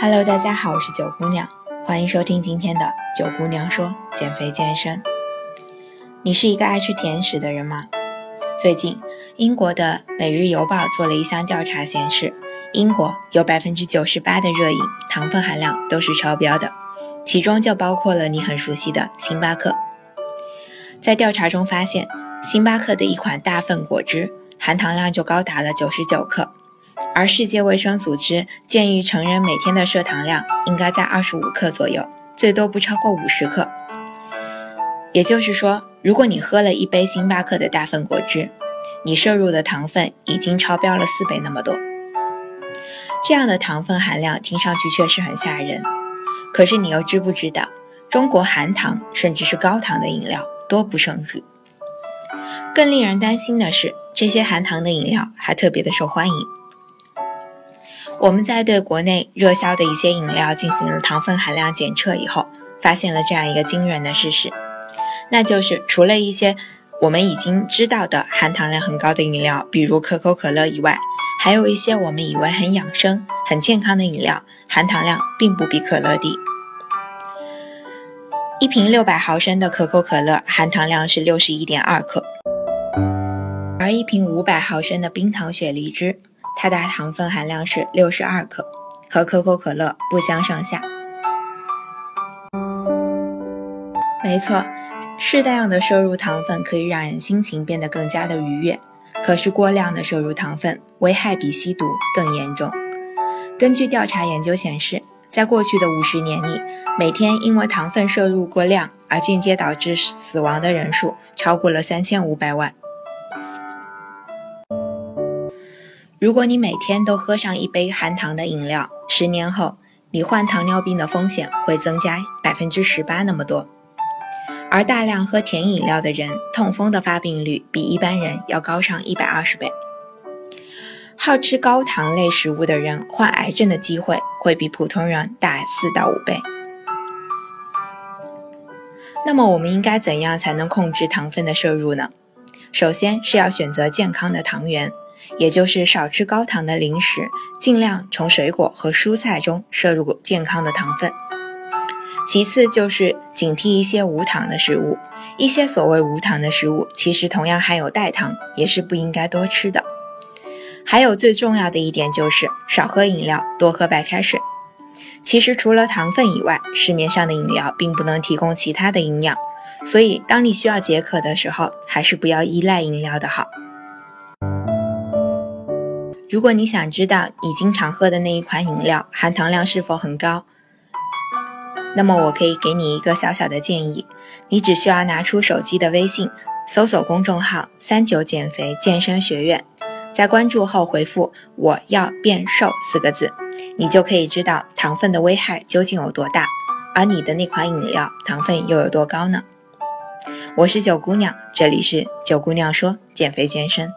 Hello，大家好，我是九姑娘，欢迎收听今天的九姑娘说减肥健身。你是一个爱吃甜食的人吗？最近，英国的《每日邮报》做了一项调查，显示英国有百分之九十八的热饮糖分含量都是超标的，其中就包括了你很熟悉的星巴克。在调查中发现，星巴克的一款大份果汁含糖量就高达了九十九克。而世界卫生组织建议成人每天的摄糖量应该在二十五克左右，最多不超过五十克。也就是说，如果你喝了一杯星巴克的大份果汁，你摄入的糖分已经超标了四倍那么多。这样的糖分含量听上去确实很吓人。可是你又知不知道，中国含糖甚至是高糖的饮料多不胜数。更令人担心的是，这些含糖的饮料还特别的受欢迎。我们在对国内热销的一些饮料进行了糖分含量检测以后，发现了这样一个惊人的事实，那就是除了一些我们已经知道的含糖量很高的饮料，比如可口可乐以外，还有一些我们以为很养生、很健康的饮料，含糖量并不比可乐低。一瓶六百毫升的可口可乐含糖量是六十一点二克，而一瓶五百毫升的冰糖雪梨汁。它的糖分含量是六十二克，和可口可乐不相上下。没错，适当的摄入糖分可以让人心情变得更加的愉悦，可是过量的摄入糖分危害比吸毒更严重。根据调查研究显示，在过去的五十年里，每天因为糖分摄入过量而间接导致死亡的人数超过了三千五百万。如果你每天都喝上一杯含糖的饮料，十年后你患糖尿病的风险会增加百分之十八那么多。而大量喝甜饮料的人，痛风的发病率比一般人要高上一百二十倍。好吃高糖类食物的人，患癌症的机会会比普通人大四到五倍。那么我们应该怎样才能控制糖分的摄入呢？首先是要选择健康的糖源。也就是少吃高糖的零食，尽量从水果和蔬菜中摄入健康的糖分。其次就是警惕一些无糖的食物，一些所谓无糖的食物其实同样含有代糖，也是不应该多吃的。还有最重要的一点就是少喝饮料，多喝白开水。其实除了糖分以外，市面上的饮料并不能提供其他的营养，所以当你需要解渴的时候，还是不要依赖饮料的好。如果你想知道你经常喝的那一款饮料含糖量是否很高，那么我可以给你一个小小的建议，你只需要拿出手机的微信，搜索公众号“三九减肥健身学院”，在关注后回复“我要变瘦”四个字，你就可以知道糖分的危害究竟有多大，而你的那款饮料糖分又有多高呢？我是九姑娘，这里是九姑娘说减肥健身。